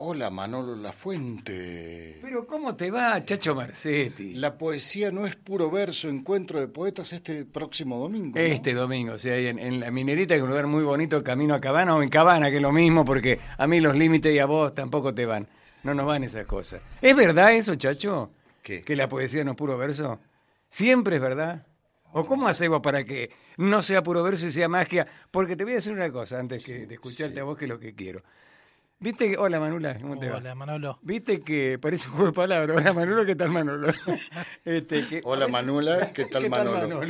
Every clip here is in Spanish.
Hola Manolo La Fuente. Pero ¿cómo te va, Chacho Marcetti? La poesía no es puro verso, encuentro de poetas este próximo domingo. ¿no? Este domingo, o sea, en, en la minerita, que es un lugar muy bonito, camino a Cabana o en Cabana, que es lo mismo, porque a mí los límites y a vos tampoco te van. No nos van esas cosas. ¿Es verdad eso, Chacho? ¿Qué? ¿Que la poesía no es puro verso? ¿Siempre es verdad? ¿O cómo hacemos para que no sea puro verso y sea magia? Porque te voy a decir una cosa antes que de escucharte sí. a vos, que es lo que quiero. ¿Viste que... Hola, Manula, ¿cómo te va? Hola, Manolo. Viste que parece un juego de palabras. Hola Manolo, ¿qué tal Manolo? Este, que Hola, a veces- Manuela, ¿qué tal, Manolo?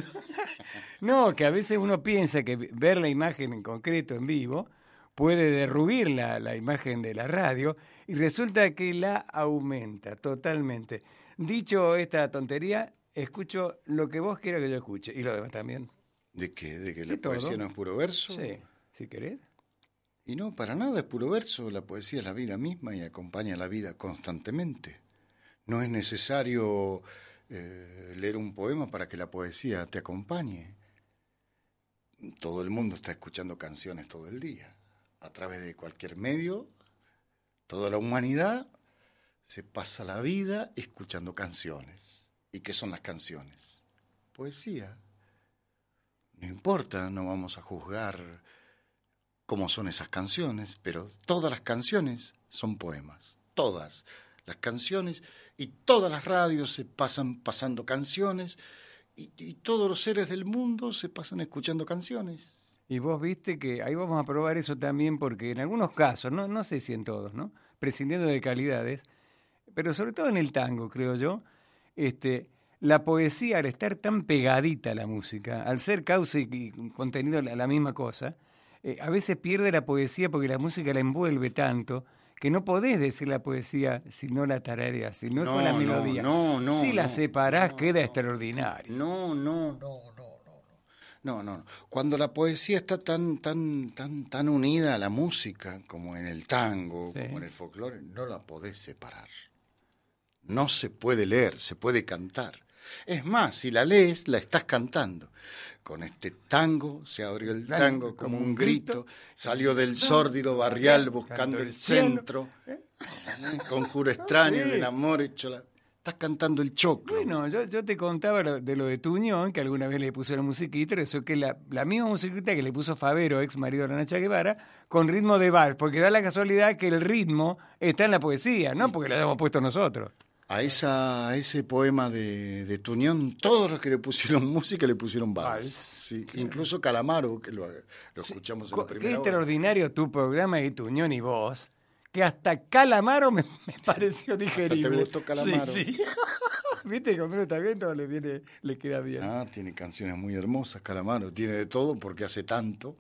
No, que a veces uno piensa que ver la imagen en concreto, en vivo, puede derruir la, la imagen de la radio y resulta que la aumenta totalmente. Dicho esta tontería, escucho lo que vos quieras que yo escuche y lo demás también. ¿De qué? ¿De que De la poesía todo. no es puro verso? Sí, si querés. Y no, para nada es puro verso. La poesía es la vida misma y acompaña la vida constantemente. No es necesario eh, leer un poema para que la poesía te acompañe. Todo el mundo está escuchando canciones todo el día. A través de cualquier medio, toda la humanidad se pasa la vida escuchando canciones. ¿Y qué son las canciones? Poesía. No importa, no vamos a juzgar cómo son esas canciones, pero todas las canciones son poemas, todas las canciones y todas las radios se pasan pasando canciones y, todos los seres del mundo se pasan escuchando canciones. Y vos viste que ahí vamos a probar eso también porque en algunos casos, no, no sé si en todos, ¿no? Prescindiendo de calidades, pero sobre todo en el tango, creo yo, este, la poesía al estar tan pegadita a la música, al ser causa y, contenido la misma cosa, eh, a veces pierde la poesía porque la música la envuelve tanto que no podés decir la poesía si no la tarareas, si no, es con la melodía. no, no, si la separás queda extraordinario. No, no, no, no, no. No, no, no. Cuando la poesía está tan, tan, tan, tan unida a la música, como en el tango, Sí. como en el folclore, no la podés separar. No se puede leer, se puede cantar. Es más, si la lees, la estás cantando. Con este tango se abrió el tango como un grito, salió del sórdido barrial buscando el centro, conjuro extraño del amor hecho la... Estás cantando el choclo. Bueno, yo, yo te contaba de lo de Tuñón, que alguna vez le puso la musiquita, eso que la, la misma musiquita que le puso Favero, ex marido de la Nacha Guevara, con ritmo de vals, porque da la casualidad que el ritmo está en la poesía, no porque lo hayamos puesto nosotros. A, esa, a ese poema de, de Tuñón, todos los que le pusieron música le pusieron vals. Sí, Incluso Calamaro, que lo, lo escuchamos en Co- la Qué primera hora. extraordinario tu programa y Tuñón y vos, que hasta Calamaro me, me pareció digerible. gustó Calamaro. Sí, sí. Viste, cuando uno está bien, todo le, viene, le queda bien. Ah, tiene canciones muy hermosas, Calamaro. Tiene de todo porque hace tanto.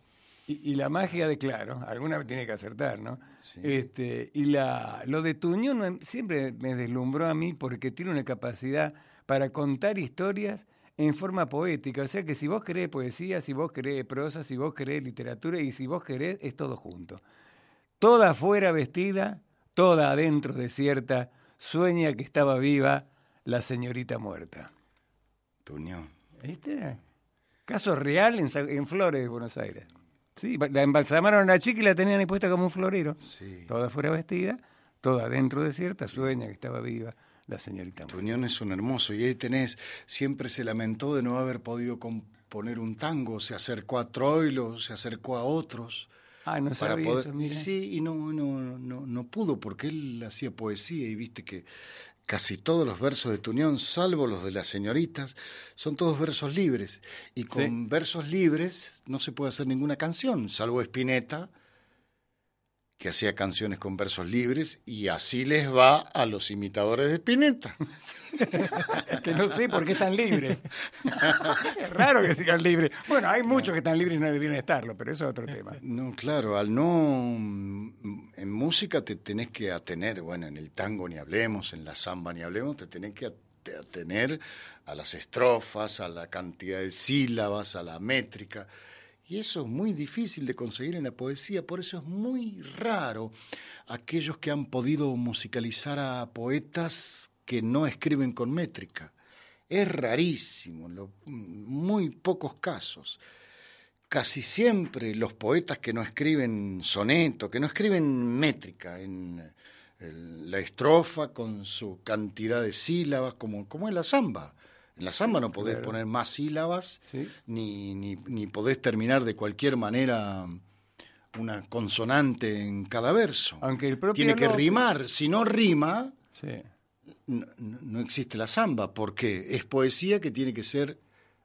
Y, y la magia de claro, alguna vez tiene que acertar, ¿no? Sí. Este, y la, lo de Tuñón siempre me deslumbró a mí porque tiene una capacidad para contar historias en forma poética. O sea que si vos querés poesía, si vos querés prosa, si vos querés literatura y si vos querés, es todo junto. Toda afuera vestida, toda adentro desierta, sueña que estaba viva la señorita muerta. Tuñón. ¿Viste? Caso real en, en Flores Buenos Aires. Sí, la embalsamaron a la chica y la tenían ahí puesta como un florero. Sí. Toda fuera vestida, toda adentro desierta, sueña que estaba viva la señorita. Tuñón es un hermoso. Y ahí tenés, siempre se lamentó de no haber podido componer un tango. Se acercó a Troilo, se acercó a otros. Ah, no para sabía poder eso, mira. sí y no no no no pudo porque él hacía poesía y viste que casi todos los versos de Tuñón salvo los de las señoritas son todos versos libres y con Sí. versos libres no se puede hacer ninguna canción salvo Spinetta que hacía canciones con versos libres y así les va a los imitadores de Spinetta que no sé por qué están libres. es raro que sigan libres. Bueno, hay muchos que están libres y no deberían estarlo, pero eso es otro tema. No, claro, al no. En música te tenés que atener, bueno, en el tango ni hablemos, en la samba ni hablemos, te tenés que atener a las estrofas, a la cantidad de sílabas, a la métrica. Y eso es muy difícil de conseguir en la poesía, por eso es muy raro aquellos que han podido musicalizar a poetas que no escriben con métrica. Es rarísimo, en muy pocos casos. Casi siempre los poetas que no escriben soneto, que no escriben métrica en la estrofa con su cantidad de sílabas, como, como en la samba. En la samba no podés poner más sílabas, ni, ni, ni, podés terminar de cualquier manera una consonante en cada verso. Aunque el Tiene que rimar. Si no rima, no, existe la samba, porque es poesía que tiene que ser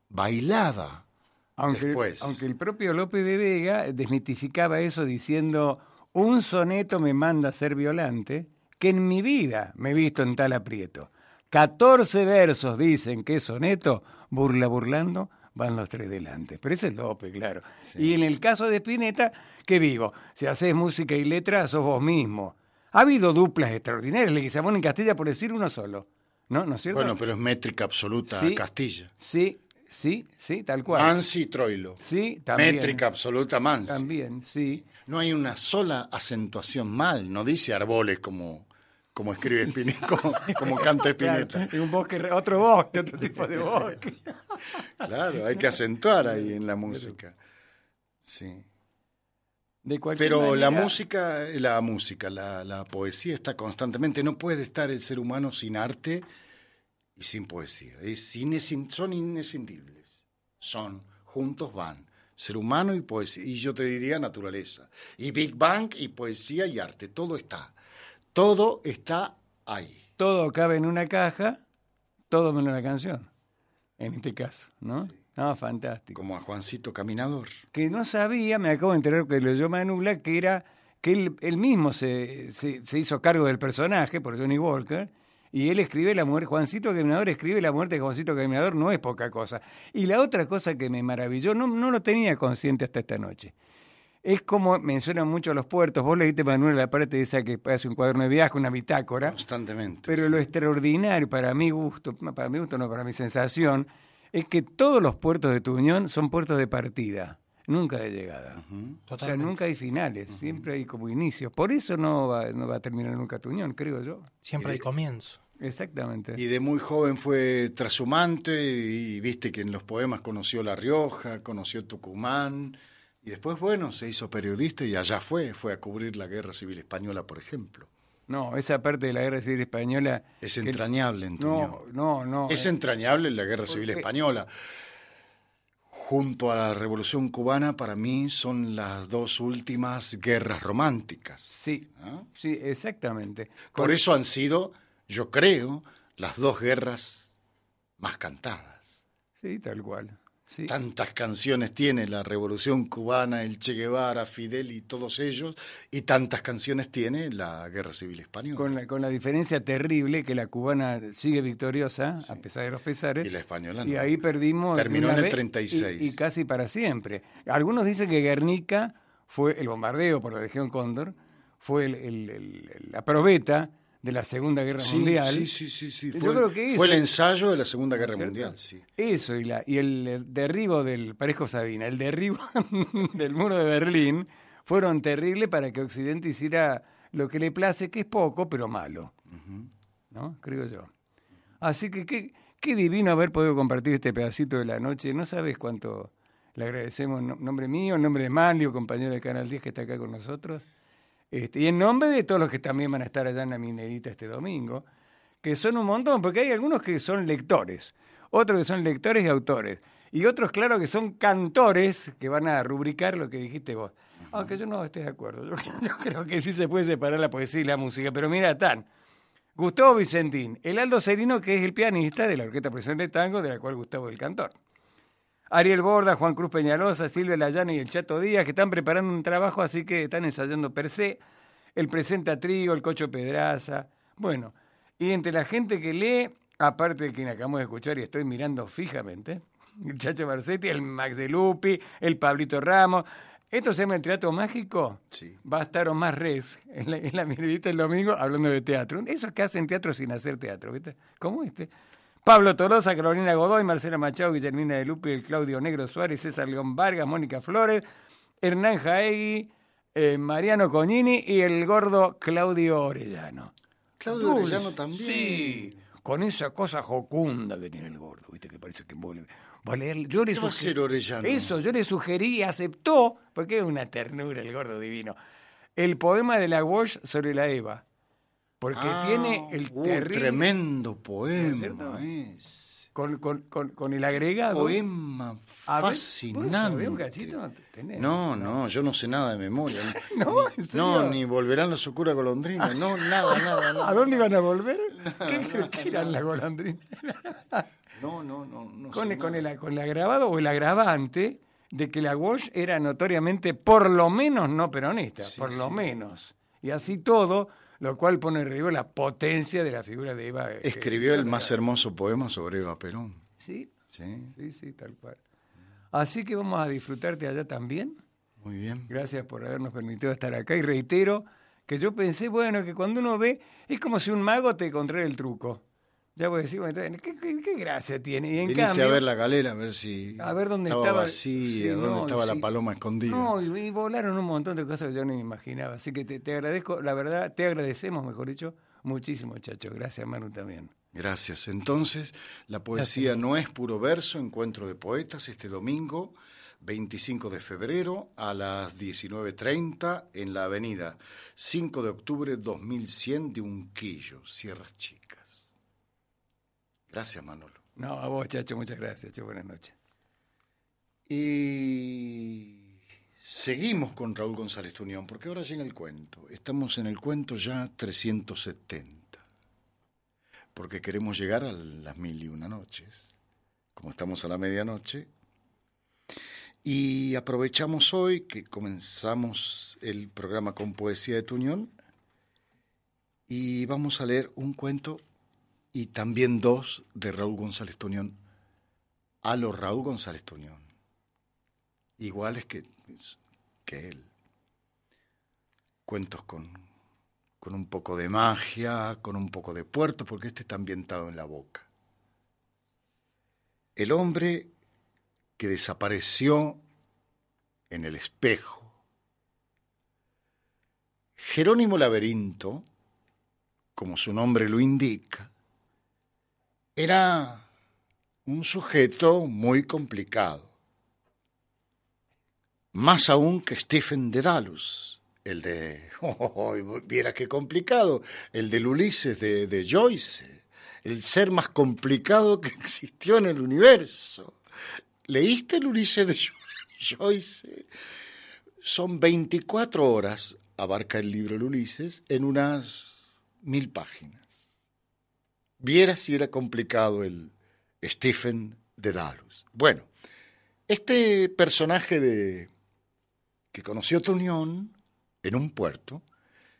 bailada. Aunque, después. aunque el propio López de Vega desmitificaba eso diciendo, un soneto me manda a ser violante, que en mi vida me he visto en tal aprieto. 14 versos dicen que es soneto, burla burlando, van los tres delante. Pero ese es López, claro. Y en el caso de Spinetta, ¿qué digo? Si haces música y letra, sos vos mismo. Ha habido duplas extraordinarias, Leguizamón en Castilla, por decir uno solo. ¿No? ¿No es cierto? Bueno, pero es métrica absoluta Castilla. Sí, sí, sí, tal cual. Mansi y Troilo. Sí, también. Métrica absoluta Mansi. También, sí. No hay una sola acentuación mal, no dice árboles como como escribe Spinetta, como, canta Spinetta. un bosque, otro bosque, otro tipo de bosque. Claro, hay que acentuar ahí en la música. Sí. Pero la música, la música, la, la, poesía está constantemente. No puede estar el ser humano sin arte y sin poesía. Es son inescindibles. Son, juntos van. Ser humano y poesía. Y yo te diría naturaleza. Y Big Bang y poesía y arte. Todo está. Todo está ahí. Todo cabe en una caja, todo menos la canción, en este caso, ¿no? No, fantástico. Como a Juancito Caminador. Que no sabía, me acabo de enterar que leyó Manula, que era que él, mismo se, se, hizo cargo del personaje por Johnny Walker, y él escribe la muerte, Juancito Caminador escribe la muerte de Juancito Caminador, no es poca cosa. Y la otra cosa que me maravilló, no, no lo tenía consciente hasta esta noche, es como mencionan mucho los puertos. Vos leíste, Manuel, la parte esa que hace un cuaderno de viaje, una bitácora. Constantemente. Pero lo extraordinario, para mi gusto, para mi gusto no, para mi sensación, es que todos los puertos de Tuñón son puertos de partida, nunca de llegada. O sea, nunca hay finales, siempre hay como inicios. Por eso no va, no va a terminar nunca Tuñón, creo yo. Siempre hay comienzo. Exactamente. Y de muy joven fue trashumante y viste que en los poemas conoció La Rioja, conoció Tucumán y después, bueno, se hizo periodista y allá fue, fue a cubrir la Guerra Civil Española, por ejemplo. No, esa parte de la Guerra Civil Española... Es entrañable en No, no, no. Es entrañable la Guerra Civil Española. Junto a la Revolución Cubana, para mí son las dos últimas guerras románticas. Sí, sí, exactamente. Por eso han sido, yo creo, las dos guerras más cantadas. Sí, tal cual. Tantas canciones tiene la Revolución Cubana, el Che Guevara, Fidel y todos ellos, y tantas canciones tiene la Guerra Civil Española. Con la, con la diferencia terrible que la cubana sigue victoriosa, a pesar de los pesares. Y la española Y ahí perdimos. Terminó en el 36. Y, casi para siempre. Algunos dicen que Guernica fue el bombardeo por la Legión Cóndor, fue la probeta de la Segunda Guerra Mundial. Sí, sí, sí, sí. Fue, fue el ensayo de la Segunda Guerra Mundial, sí. Eso, y, la, y el, derribo del, Parejo Sabina, el derribo del muro de Berlín, fueron terribles para que Occidente hiciera lo que le place, que es poco, pero malo. ¿No? Creo yo. Así que qué, qué divino haber podido compartir este pedacito de la noche. No sabes cuánto le agradecemos en nombre mío, en nombre de Manlio, compañero de Canal 10 que está acá con nosotros. Este, y en nombre de todos los que también van a estar allá en la minerita este domingo, que son un montón, porque hay algunos que son lectores, otros que son lectores y autores, y otros, claro, que son cantores que van a rubricar lo que dijiste vos. Aunque yo no esté de acuerdo, yo, creo que sí se puede separar la poesía y la música, pero mira, tan. Gustavo Vicentín, el Aldo Serino, que es el pianista de la Orquesta Profesional de Tango, de la cual Gustavo es el cantor. Ariel Borda, Juan Cruz Peñalosa, Silvia Layana y el Chato Díaz, que están preparando un trabajo, así que están ensayando per se. El Presenta Trigo, el Cocho Pedraza. Bueno, y entre la gente que lee, aparte de quien acabamos de escuchar y estoy mirando fijamente, el Chacho Marcetti, el Max de Lupi, el Pablito Ramos. Esto se llama el Teatro Mágico. Sí. Va a estar Omar Res en la, en la miradita el domingo hablando de teatro. Esos que hacen teatro sin hacer teatro, ¿viste? ¿Cómo este? Pablo Torosa, Carolina Godoy, Marcela Machado, Guillermina de Lupi, el Claudio Negro Suárez, César León Vargas, Mónica Flores, Hernán Jaegui, eh, Mariano Cognini y el gordo Claudio Orellano. Claudio Orellano también. Sí, con esa cosa jocunda que tiene el gordo, ¿viste? Que parece que vuelve. Va a leer- yo le ¿Qué va a hacer Orellano? Eso, yo le sugerí y aceptó, porque es una ternura el gordo divino. El poema de la Walsh sobre la Eva. Porque Ah, tiene el uh, terrible. tremendo ¿No es poema. Es. Con, con, con, con el agregado. Poema A ver, ¿vos sabés fascinante. un cachito? ¿Tenés? No, no, yo no sé nada de memoria. No, Ni- volverán los oscuras golondrinas. No, nada, nada, nada. ¿A dónde iban a volver? ¿Qué eran las golondrinas? No, no, no. no Con, sé con, el, con el agravado o el agravante de que la Walsh era notoriamente, por lo menos, no peronista, Sí, por lo sí. menos. Y así todo, lo cual pone en relieve la potencia de la figura de Eva. eh, que- Escribió el más hermoso poema sobre Eva Perón. Sí, Sí, sí, sí, tal cual. Así que vamos a disfrutarte allá también. muy bien. Gracias por habernos permitido estar acá y reitero que yo pensé, bueno, que cuando uno ve, es como si un mago te encontrara el truco. Ya voy a decir, bueno, ¿qué, qué, qué gracia tiene? Y en Viniste cambio, a ver la galera, a ver si A ver dónde estaba, estaba- vacía, sí, dónde no, estaba la paloma escondida. No, y, y volaron un montón de cosas que yo ni imaginaba. Así que te, te agradezco, la verdad, te agradecemos, mejor dicho, muchísimo, chacho. Gracias, Manu, también. Gracias. Entonces, la poesía no es puro verso, encuentro de poetas este domingo, 25 de febrero a las 19.30 en la avenida 5 de octubre 2100 de Unquillo, Sierras Chicas. Gracias, Manolo. No, a vos, chacho, muchas gracias. Chacho, buenas noches. Y seguimos con Raúl González Tunión, porque ahora llega el cuento. Estamos en el cuento ya 370, porque queremos llegar a las mil y una noches, como estamos a la medianoche. Y aprovechamos hoy que comenzamos el programa con Poesía de Tuñón y vamos a leer un cuento y también dos de Raúl González Tuñón, a lo Raúl González Tuñón iguales que, que él. Cuentos con, con un poco de magia, con un poco de puerto, porque este está ambientado en la boca. El hombre que desapareció en el espejo. Jerónimo Laberinto, como su nombre lo indica, era un sujeto muy complicado más aún que Stephen Dedalus, el de, oh, viera qué complicado, el del Ulises de, de Joyce, el ser más complicado que existió en el universo. ¿Leíste el Ulises de Joyce? Son 24 horas, abarca el libro El Ulises, en unas mil páginas. Viera si era complicado el Stephen Dedalus. Bueno, este personaje de que conoció Tunión en un puerto,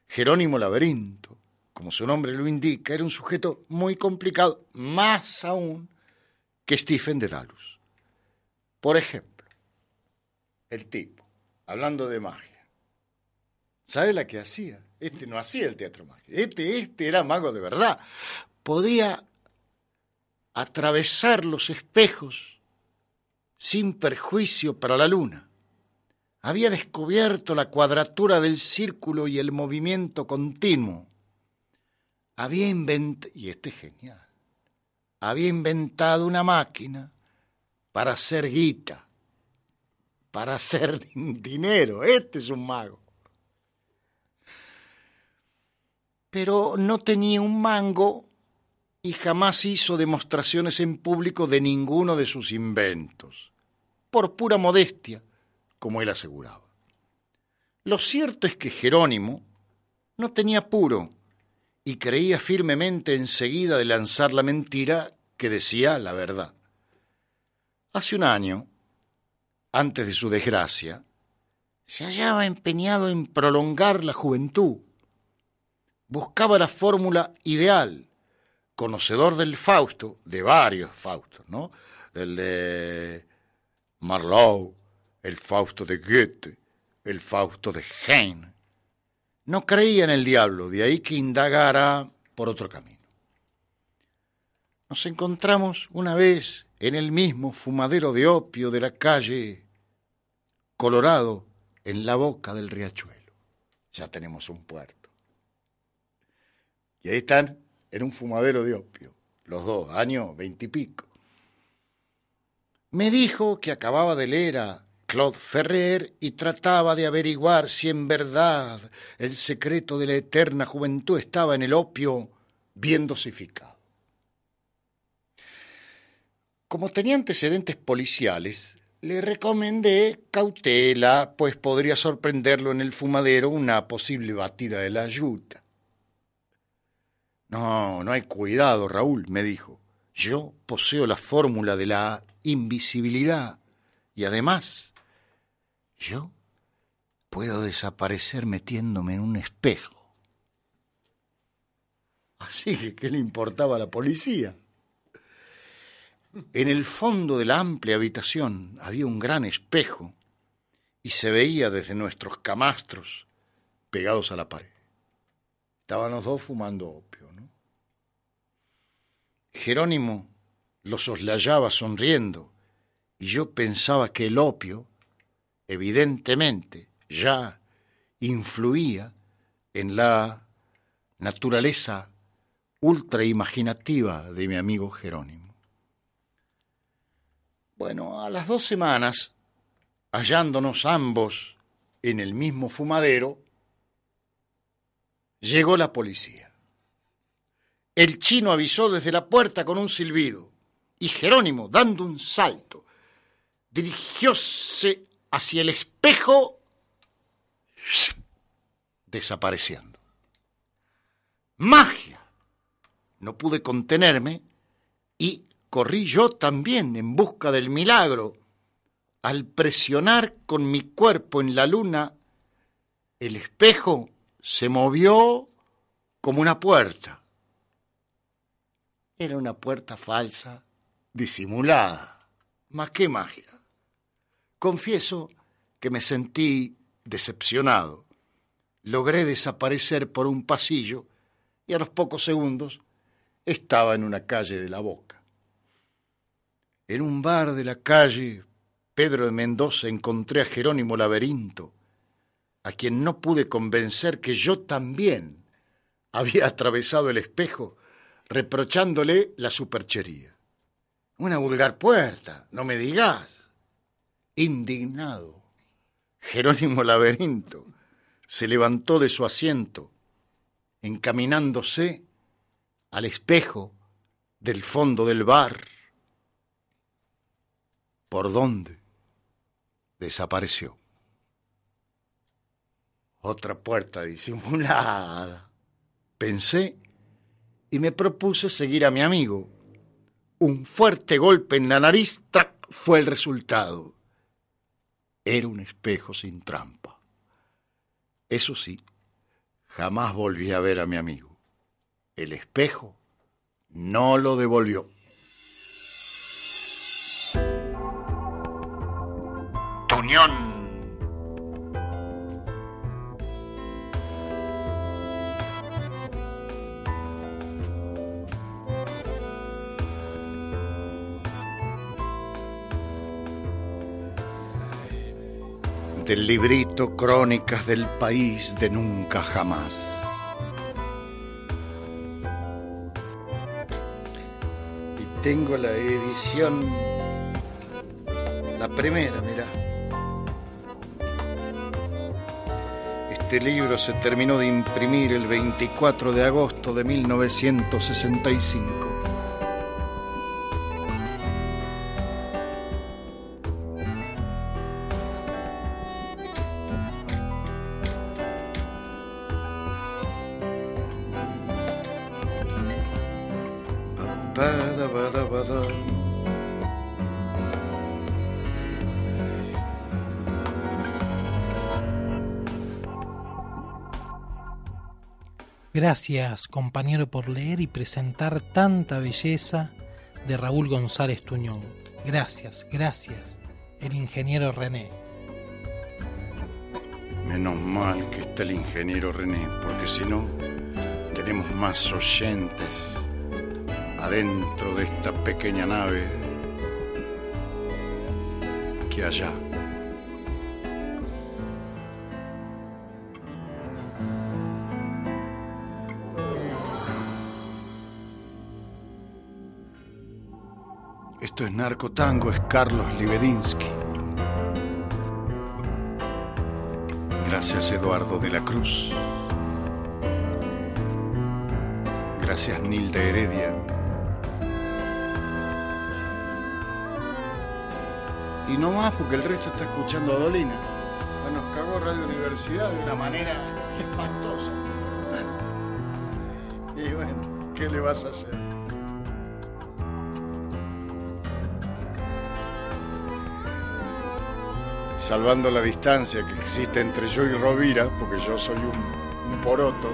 Jerónimo Laberinto, como su nombre lo indica, era un sujeto muy complicado, más aún que Stephen Dedalus. Por ejemplo, el tipo, hablando de magia, ¿sabe la que hacía? Este no hacía el teatro mágico, este, este era mago de verdad. Podía atravesar los espejos sin perjuicio para la luna había descubierto la cuadratura del círculo y el movimiento continuo. Había inventado, y este es genial, había inventado una máquina para hacer guita, para hacer dinero. Este es un mago. Pero no tenía un mango y jamás hizo demostraciones en público de ninguno de sus inventos, por pura modestia como él aseguraba. Lo cierto es que Jerónimo no tenía apuro y creía firmemente enseguida de lanzar la mentira que decía la verdad. Hace un año, antes de su desgracia, se hallaba empeñado en prolongar la juventud. Buscaba la fórmula ideal, conocedor del Fausto, de varios Faustos, ¿no? Del de Marlowe, el Fausto de Goethe, el Fausto de Heine, no creía en el diablo, de ahí que indagara por otro camino. Nos encontramos una vez en el mismo fumadero de opio de la calle Colorado, en la boca del riachuelo. Ya tenemos un puerto. Y ahí están en un fumadero de opio, los dos, años veintipico. Me dijo que acababa de leer a Claude Ferrer y trataba de averiguar si en verdad el secreto de la eterna juventud estaba en el opio bien dosificado. Como tenía antecedentes policiales, le recomendé cautela, pues podría sorprenderlo en el fumadero una posible batida de la yuta. No, no hay cuidado, Raúl, me dijo. Yo poseo la fórmula de la invisibilidad y además yo puedo desaparecer metiéndome en un espejo. Así que, ¿qué le importaba a la policía? En el fondo de la amplia habitación había un gran espejo y se veía desde nuestros camastros pegados a la pared. Estaban los dos fumando opio. Jerónimo los soslayaba sonriendo y yo pensaba que el opio evidentemente ya influía en la naturaleza ultra imaginativa de mi amigo Jerónimo. Bueno, a las dos semanas, hallándonos ambos en el mismo fumadero, llegó la policía. El chino avisó desde la puerta con un silbido y Jerónimo, dando un salto, dirigióse hacia el espejo, desapareciendo. Magia. No pude contenerme y corrí yo también en busca del milagro. Al presionar con mi cuerpo en la luna, el espejo se movió como una puerta. Era una puerta falsa, disimulada. ¿Más qué magia? Confieso que me sentí decepcionado. Logré desaparecer por un pasillo y a los pocos segundos estaba en una calle de la Boca. En un bar de la calle Pedro de Mendoza encontré a Jerónimo Laberinto, a quien no pude convencer que yo también había atravesado el espejo reprochándole la superchería. Una vulgar puerta, no me digas indignado. Jerónimo Laberinto se levantó de su asiento, encaminándose al espejo del fondo del bar. ¿Por dónde? Desapareció. Otra puerta disimulada. Pensé y me propuse seguir a mi amigo. Un fuerte golpe en la nariz fue el resultado era un espejo sin trampa. Eso sí, jamás volví a ver a mi amigo. El espejo no lo devolvió. Tunión del librito Crónicas del País de Nunca Jamás. Y tengo la edición, la primera, mira. Este libro se terminó de imprimir el 24 de agosto de 1965. Gracias, compañero, por leer y presentar tanta belleza de Raúl González Tuñón. Gracias, gracias, el ingeniero René. Menos mal que está el ingeniero René, porque si no, tenemos más oyentes adentro de esta pequeña nave que allá. Esto es Narco Tango, es Carlos Libedinsky. Gracias Eduardo de la Cruz. Gracias Nilda Heredia. Y no más porque el resto está escuchando a Dolina. Nos cagó Radio Universidad de una manera espantosa. Y bueno, ¿qué le vas a hacer? Salvando la distancia que existe entre yo y Rovira, porque yo soy un, un poroto.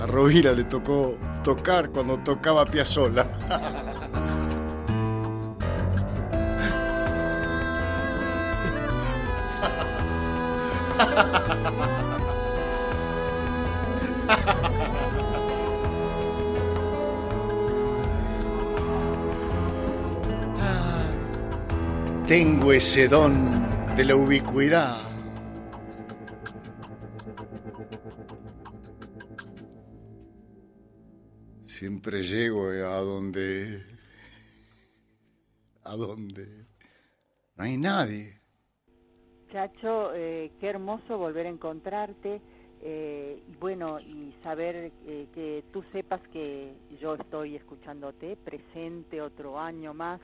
A Rovira le tocó tocar cuando tocaba Piazzolla. Tengo ese don de la ubicuidad. Siempre llego a donde... a donde... no hay nadie. Chacho, eh, qué hermoso volver a encontrarte. Eh, y bueno, y saber eh, que tú sepas que yo estoy escuchándote, presente otro año más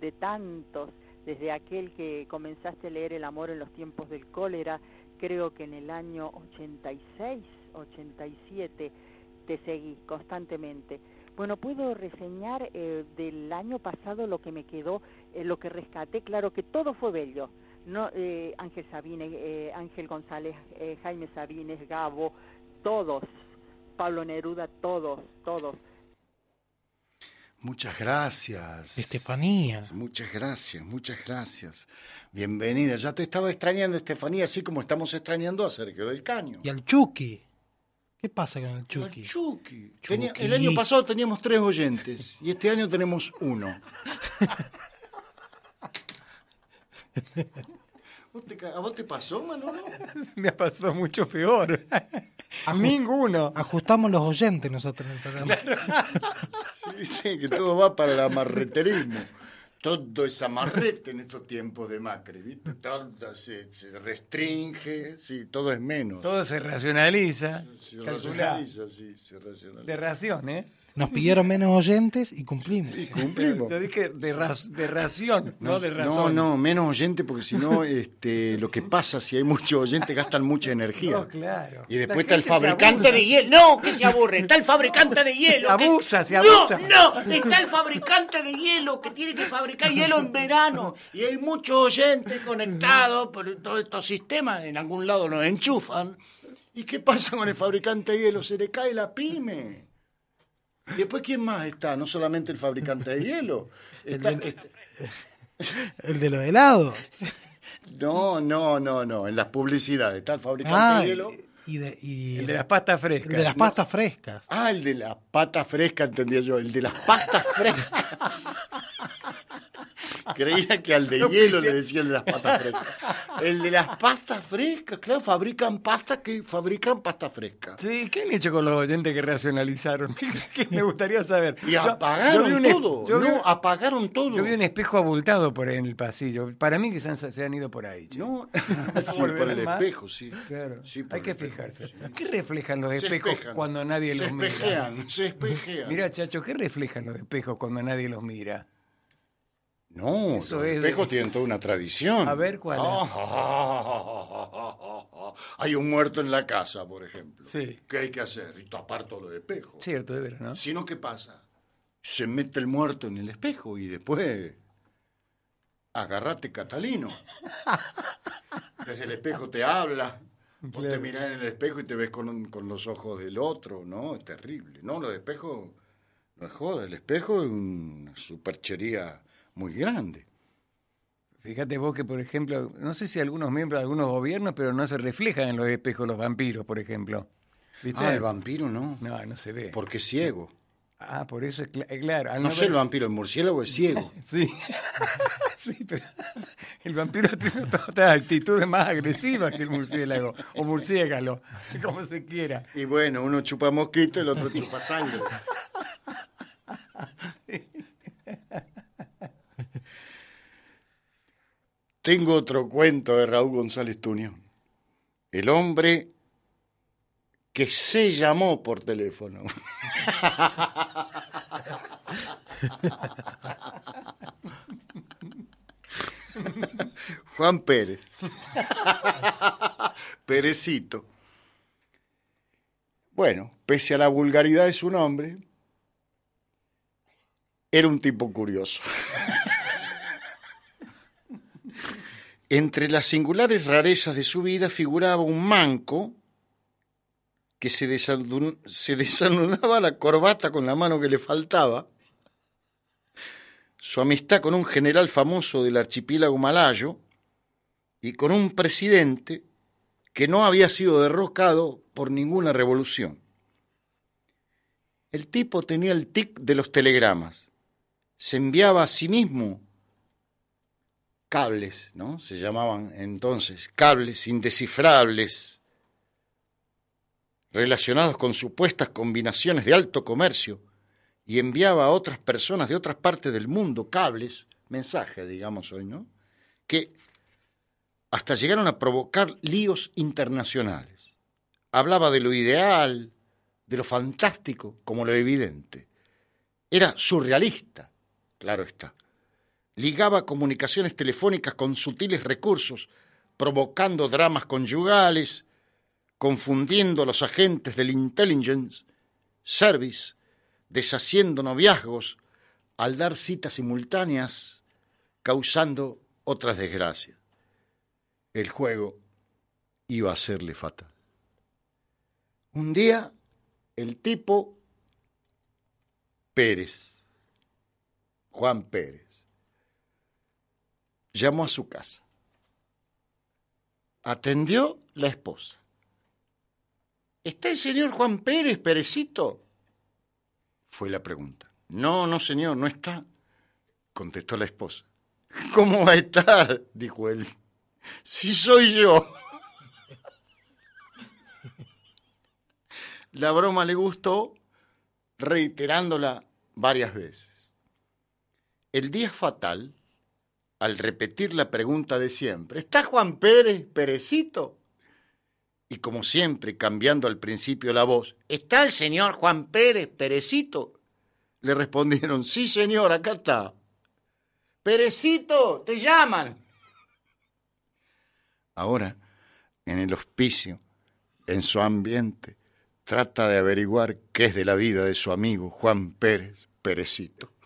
de tantos desde aquel que comenzaste a leer El amor en los tiempos del cólera, creo que en el año 86, 87, te seguí constantemente. Bueno, puedo reseñar eh, del año pasado lo que me quedó, eh, lo que rescaté, claro que todo fue bello. No, eh, Ángel Sabines, eh, Ángel González, eh, Jaime Sabines, Gabo, todos, Pablo Neruda, todos, todos. Muchas gracias. Estefanía. Muchas gracias, muchas gracias. Bienvenida. Ya te estaba extrañando, Estefanía, así como estamos extrañando a Sergio del Caño. Y al Chucky. ¿Qué pasa con el Chucky? Al Chucky. Chucky. Tenía- el año pasado teníamos tres oyentes y este año tenemos uno. ¿Vos te ¿A vos te pasó, Manolo? Me ha pasado mucho peor. Ninguno. Ajustamos los oyentes nosotros en el programa. Sí, viste que todo va para el amarreterismo. Todo es amarrete en estos tiempos de Macri, ¿viste? Todo se, se restringe, sí, todo es menos. Todo se racionaliza. se calculá. racionaliza, sí, se racionaliza. De ración, ¿eh? Nos pidieron menos oyentes y cumplimos. Y cumplimos. Yo dije de, ración, no, de razón. No, no, menos oyente porque si no, este, lo que pasa si hay mucho oyente gastan mucha energía. No, claro. Y después está el fabricante de hielo. No, que se aburre. Está el fabricante de hielo. Se que- abusa, se abusa. No, no, está el fabricante de hielo que tiene que fabricar hielo en verano. Y hay muchos oyentes conectados por todos estos sistemas. En algún lado nos enchufan. ¿Y qué pasa con el fabricante de hielo? Se le cae la pyme. ¿Y después quién más está? No solamente el fabricante de hielo. Está- está- El de los helados. No, no, no, no. En las publicidades está el fabricante Ah, de hielo. y de, y El de las pastas el frescas. de las pastas frescas. Ah, el de la pata fresca, entendía yo. El de las pastas frescas. Creía que al de No, hielo pensé- le decían de las pastas frescas. El de las pastas frescas, claro, fabrican pastas que fabrican pasta fresca. Sí, ¿qué han hecho con los oyentes que racionalizaron? Que me gustaría saber. Y Yo- apagaron yo todo. Yo vi, no, apagaron todo. yo vi un espejo abultado por ahí en el pasillo. Para mí que se han, se han ido por ahí. che. No, sí, por el más. espejo, sí. Claro. Sí, Hay que espejo, fijarse. sí. ¿Qué reflejan los Se espejos espejan. cuando nadie se los mira? espejean, se espejean. Mira, chacho, ¿qué reflejan los espejos cuando nadie los mira? No, Eso los es espejos de- tienen toda una tradición. A ver, ¿cuál es? Ah, Hay un muerto en la casa, por ejemplo. Sí. ¿Qué hay que hacer? Y tapar todo los espejos. Cierto, de veras, ¿no? Si no, ¿qué pasa? Se mete el muerto en el espejo y después agarrate Catalino. Desde el espejo te habla. Vos te mirás en el espejo y te ves con, con los ojos del otro, ¿no? Es terrible. No, los espejos no es joda, el espejo es una superchería muy grande. Fíjate vos que, por ejemplo, no sé si algunos miembros de algunos gobiernos, pero no se reflejan en los espejos los vampiros, por ejemplo. ¿Viste? Ah, el vampiro no. No, no se ve. Porque es ciego. Ah, por eso es eh, claro. no, sé el vampiro, el murciélago es ciego. sí. sí, pero el vampiro tiene otras actitudes más agresivas que el murciélago, o murciélago, como se quiera. Y bueno, uno chupa mosquito y el otro chupa sangre. Tengo otro cuento de Raúl González Tuño. El hombre que se llamó por teléfono. Juan Pérez. Perecito. Bueno, pese a la vulgaridad de su nombre, era un tipo curioso. Entre las singulares rarezas de su vida figuraba un manco que se, desanudaba la corbata con la mano que le faltaba, su amistad con un general famoso del archipiélago malayo y con un presidente que no había sido derrocado por ninguna revolución. El tipo tenía el tic de los telegramas. Se enviaba a sí mismo cables, ¿no? Se llamaban entonces cables indescifrables relacionados con supuestas combinaciones de alto comercio y enviaba a otras personas de otras partes del mundo cables, mensajes, digamos hoy, ¿no? Que hasta llegaron a provocar líos internacionales. Hablaba de lo ideal, de lo fantástico, como lo evidente. Era surrealista, claro está ligaba comunicaciones telefónicas con sutiles recursos, provocando dramas conyugales, confundiendo a los agentes del intelligence service, deshaciendo noviazgos, al dar citas simultáneas, causando otras desgracias. El juego iba a serle fatal. Un día, el tipo Pérez, Juan Pérez, llamó a su casa. Atendió la esposa. ¿Está el señor Juan Pérez, Perecito? Fue la pregunta. No, no, señor, no está, contestó la esposa. ¿Cómo va a estar? dijo él. Si soy yo. La broma le gustó, reiterándola varias veces. El día fatal al repetir la pregunta de siempre, ¿está Juan Pérez, Perecito? Y como siempre, cambiando al principio la voz, ¿está el señor Juan Pérez, Perecito? Le respondieron, sí señor, acá está. Perecito, te llaman. Ahora, en el hospicio, en su ambiente, trata de averiguar qué es de la vida de su amigo Juan Pérez, Perecito.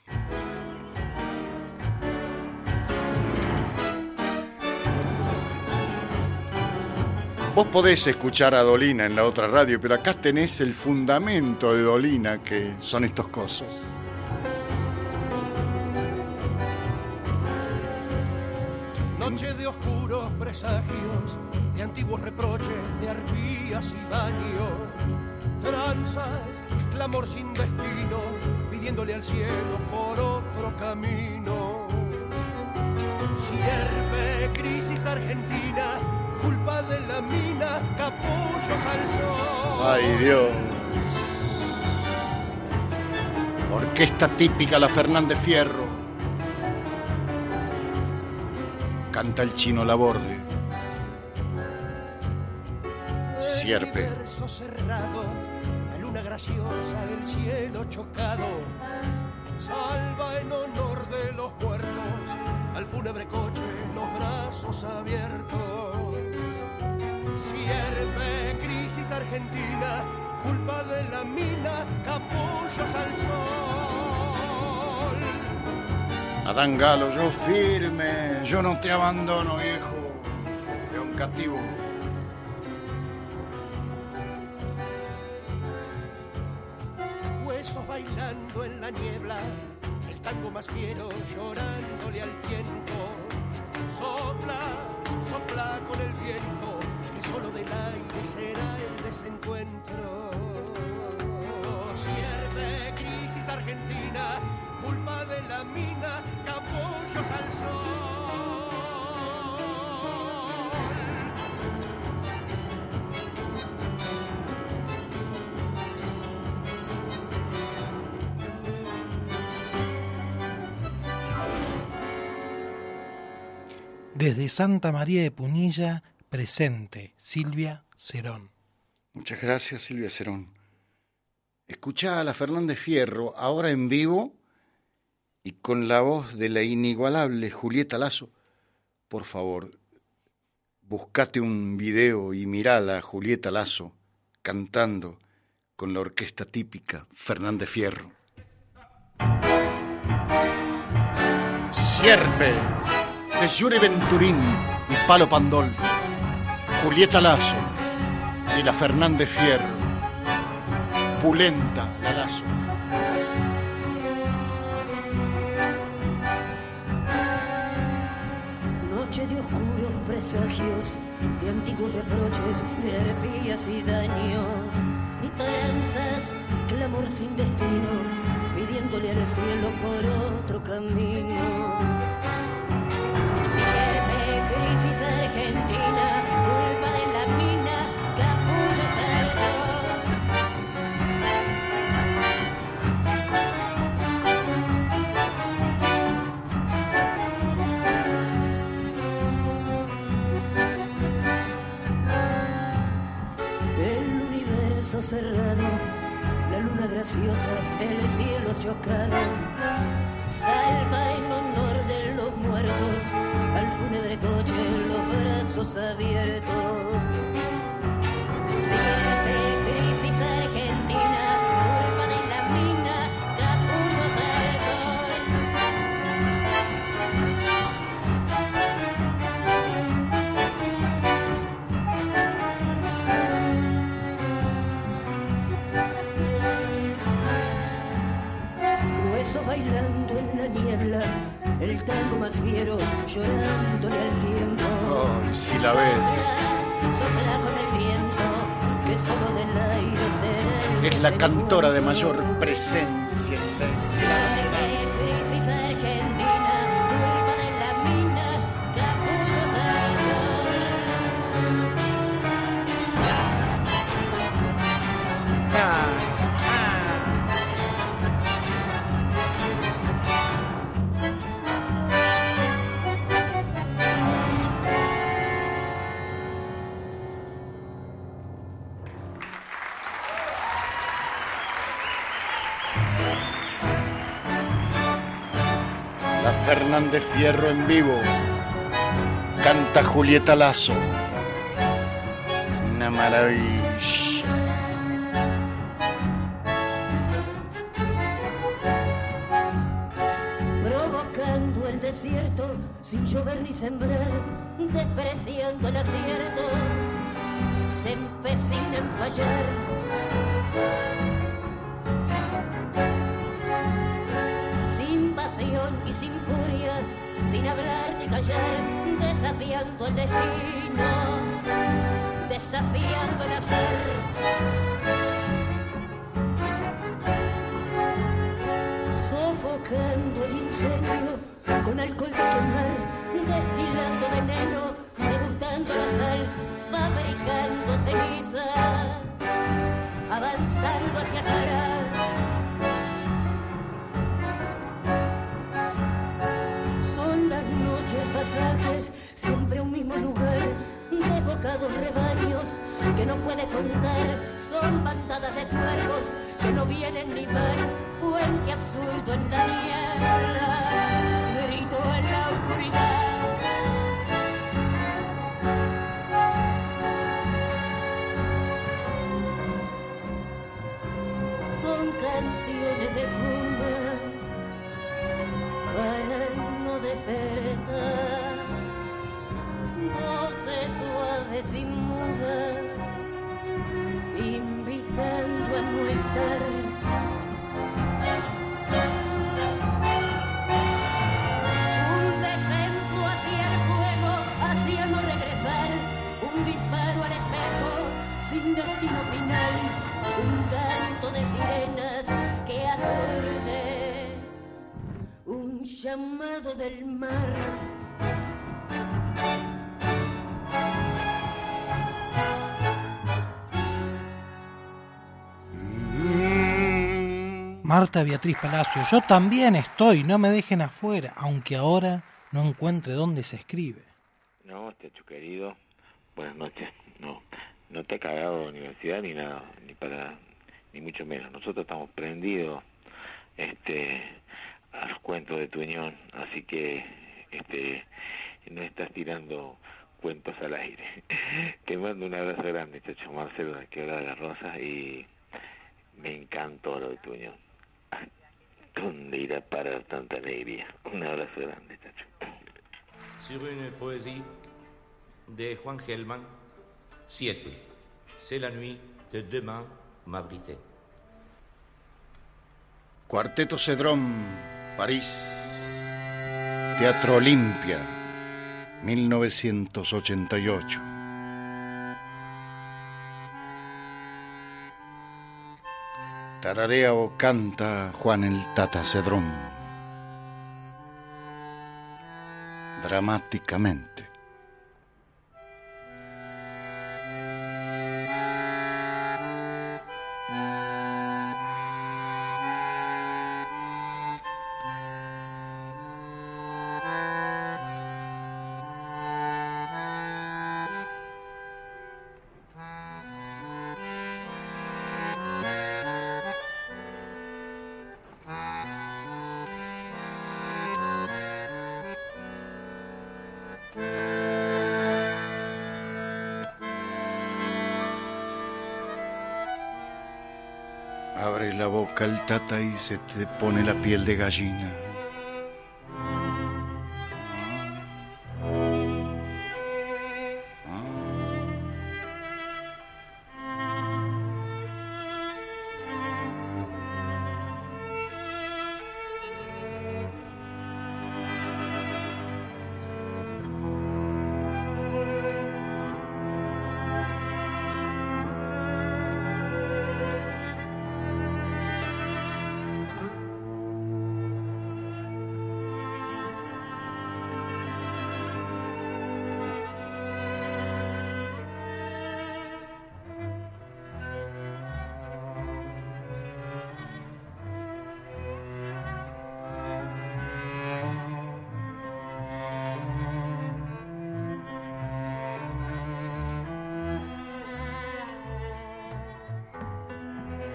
Vos podés escuchar a Dolina en la otra radio, pero acá tenés el fundamento de Dolina, que son estos cosas. Noche de oscuros presagios, de antiguos reproches, de arpías y daño. Tranzas, clamor sin destino, pidiéndole al cielo por otro camino. Sierve crisis argentina culpa de la mina, capullos al sol. Ay Dios. Orquesta típica la Fernández Fierro. Canta el chino Laborde. Sierpe. cerrado, la luna graciosa, el cielo chocado. Salva en honor de los muertos al fúnebre coche, los brazos abiertos sierpe, crisis argentina, culpa de la mina, capullos al sol. Adán Galo, yo firme, yo no te abandono, viejo, león cativo. Huesos bailando en la niebla, el tango más fiero llorándole al tiempo. Sopla, sopla con el viento, solo del aire será el desencuentro. Cierde crisis argentina, culpa de la mina, capullos al sol. Desde Santa María de Punilla, presente Silvia Cerón. Muchas gracias, Silvia Cerón. Escucha a la Fernández Fierro, ahora en vivo y con la voz de la inigualable Julieta Lazo. Por favor, buscate un video y mirala a Julieta Lazo cantando con la orquesta típica Fernández Fierro. Sierpe de Yuri Venturín y Palo Pandolfo, Julieta Lazo y la Fernández Fierro, Pulenta la Lazo. Noche de oscuros presagios, de antiguos reproches, de arpías y daño, tranzas, clamor sin destino, pidiéndole al cielo por otro camino cerrado, la luna graciosa, el cielo chocado, salva en honor de los muertos al fúnebre coche los brazos abiertos. El tango más fiero llorándole al tiempo. Ay, si la ves. Sopla con el viento, que solo del aire será el Es la cantora de mayor presencia en la escena Fernández Fierro en vivo. Canta Julieta Lazo. Una maravilla. provocando el desierto sin llover ni sembrar, despreciando el acierto, se empecina en fallar. El destino, desafiando el azar. Marta Beatriz Palacio, yo también estoy, no me dejen afuera, aunque ahora no encuentre dónde se escribe. No, Chacho querido, buenas noches. No, no te ha cagado la universidad ni nada, ni para, ni mucho menos. Nosotros estamos prendidos, este, a los cuentos de tu unión, así que, este, no estás tirando cuentos al aire. Te mando un abrazo grande, Chacho Marcelo de Quebrada de las Rosas y me encantó lo de tu unión. ¿Dónde irá a parar tanta alegría? Un abrazo grande, Chacho. Sur une poésie de Juan Gelman, 7. C'est la nuit de demain, m'abriter. Cuarteto Cedrón, París. Teatro Olimpia, 1988. Tararea o canta Juan el Tata Cedrón. Dramáticamente. Tata y se te pone la piel de gallina.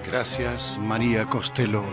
Gracias, María Costello.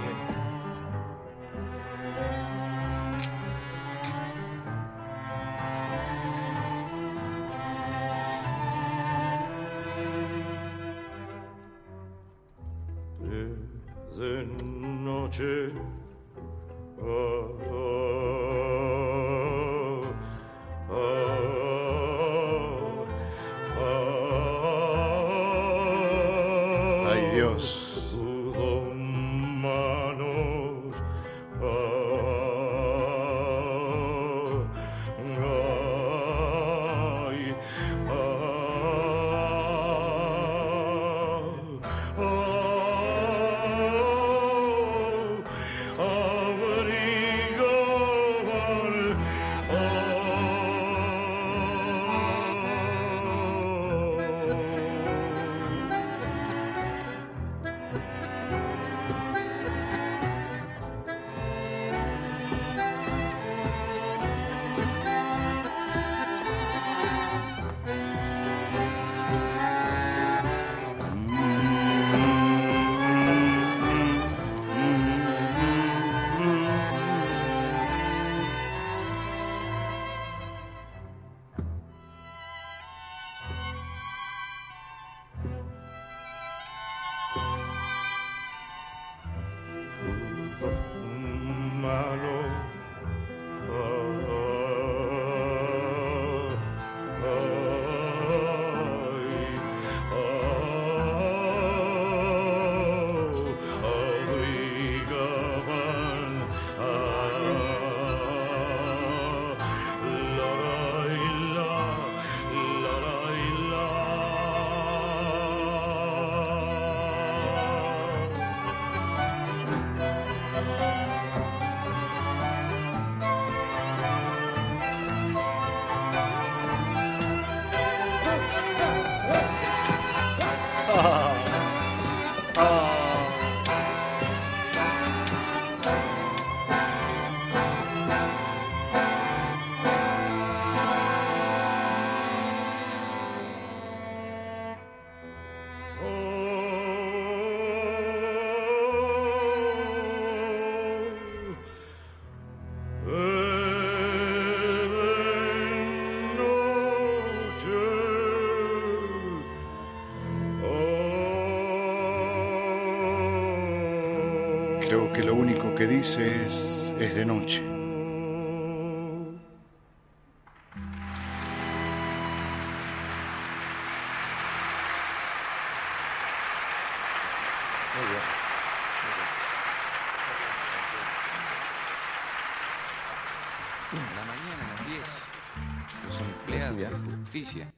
Empleados de justicia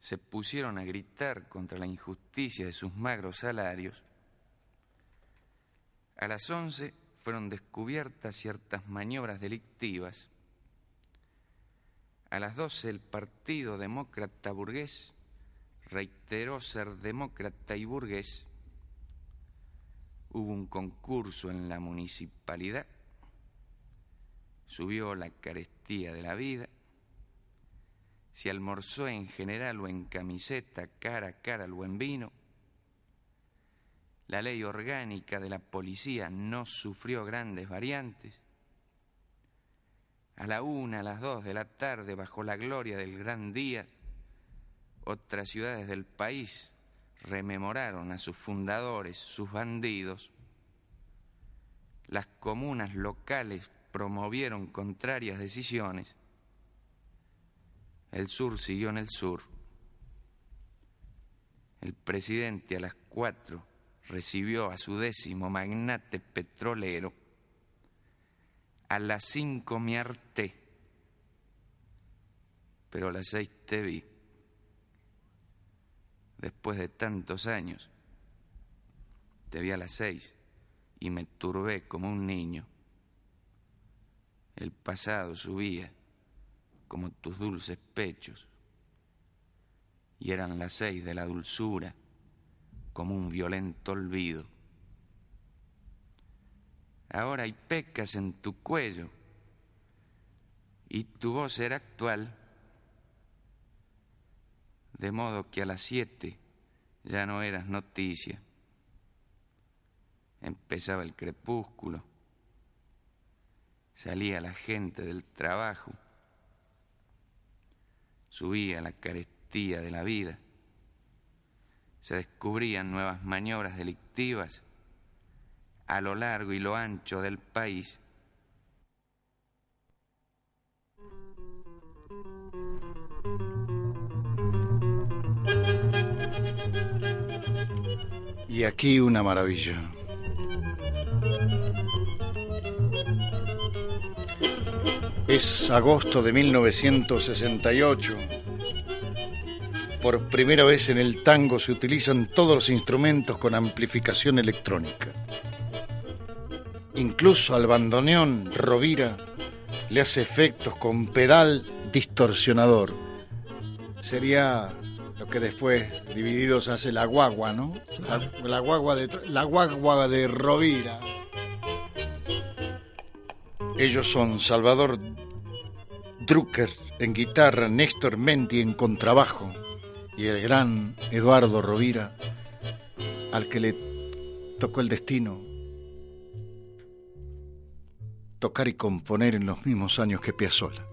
se pusieron a gritar contra la injusticia de sus magros salarios. A las 11 fueron descubiertas ciertas maniobras delictivas. A las 12 el Partido Demócrata Burgués reiteró ser demócrata y burgués. Hubo un concurso en la municipalidad subió la carestía de la vida, se almorzó en general o en camiseta, cara a cara al buen vino, la ley orgánica de la policía no sufrió grandes variantes, a la una, a las dos de la tarde, bajo la gloria del gran día, otras ciudades del país rememoraron a sus fundadores, sus bandidos, las comunas locales promovieron contrarias decisiones, el sur siguió en el sur. El presidente a las cuatro recibió a su décimo magnate petrolero. A las cinco me harté, pero a las seis te vi. Después de tantos años, te vi a las seis y me turbé como un niño. El pasado subía como tus dulces pechos y eran las seis de la dulzura como un violento olvido. Ahora hay pecas en tu cuello y tu voz era actual, de modo que a las siete ya no eras noticia. Empezaba el crepúsculo Salía la gente del trabajo, subía la carestía de la vida, se descubrían nuevas maniobras delictivas a lo largo y lo ancho del país. Y aquí una maravilla. Es agosto de 1968. Por primera vez en el tango se utilizan todos los instrumentos con amplificación electrónica. Incluso al bandoneón Rovira le hace efectos con pedal distorsionador. Sería lo que después divididos hace la guagua, ¿no? La, guagua de la guagua de Rovira. Ellos son Salvador Drucker en guitarra, Néstor Menti en contrabajo y el gran Eduardo Rovira, al que le tocó el destino tocar y componer en los mismos años que Piazzolla.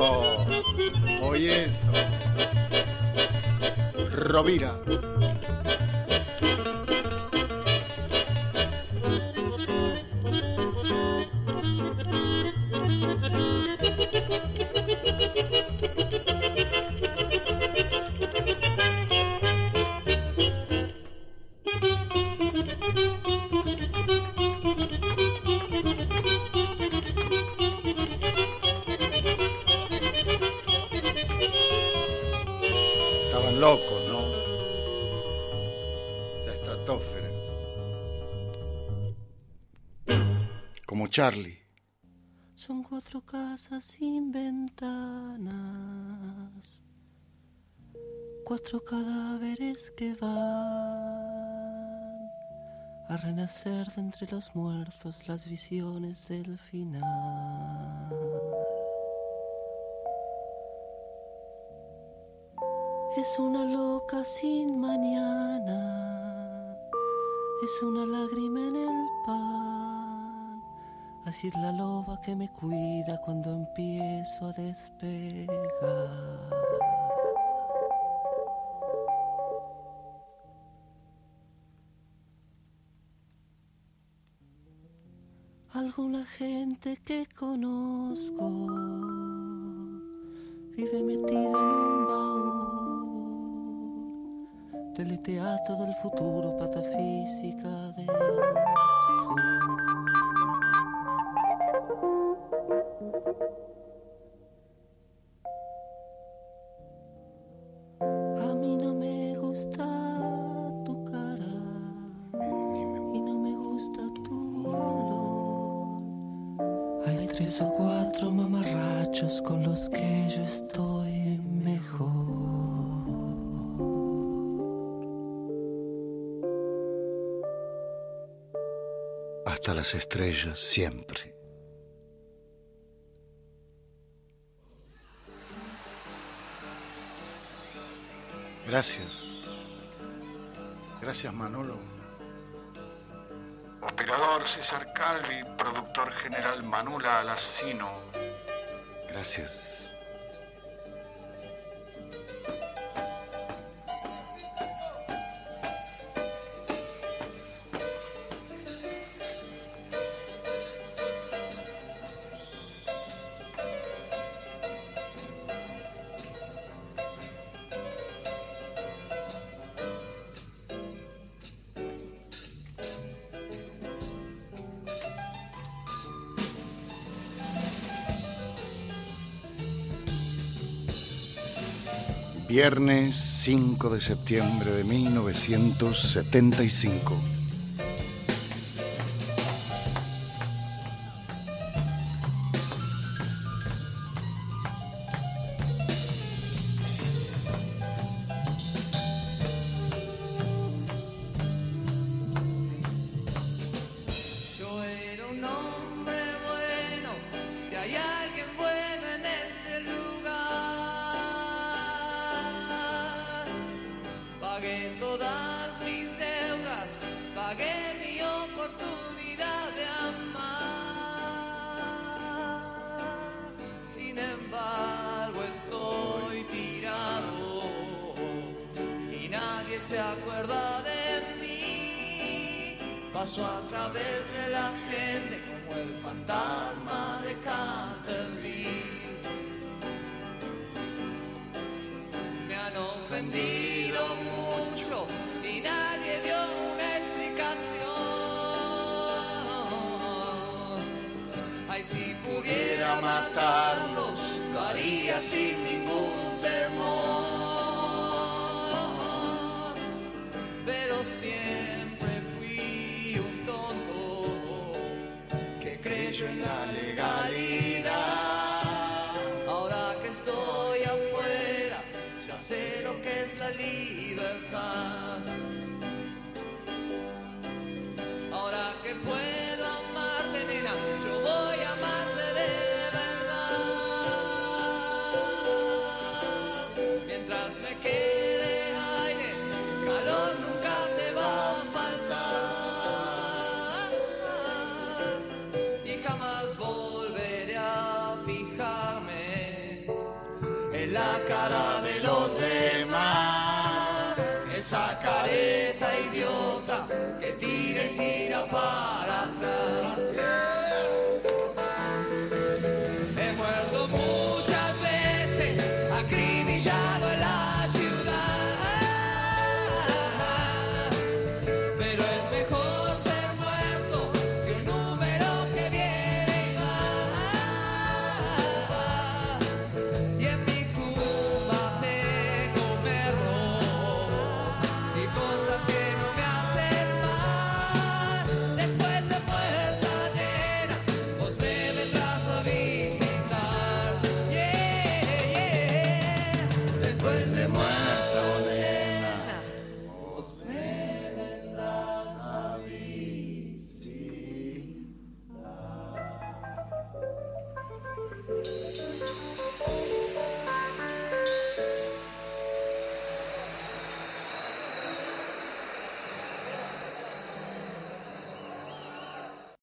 Oh, oye eso. Rovira. Charlie. Son cuatro casas sin ventanas, cuatro cadáveres que van a renacer de entre los muertos las visiones del final. Es una loca sin mañana, es una lágrima en el pan. Así la loba que me cuida cuando empiezo a despegar. Alguna gente que conozco vive metido en un baúl teleteatro del futuro, patafísica del sur. Las estrellas siempre. Gracias. Gracias Manolo. Operador César Calvi, productor general Manula Alacino. Gracias. Viernes 5 de septiembre de 1975. Lo que y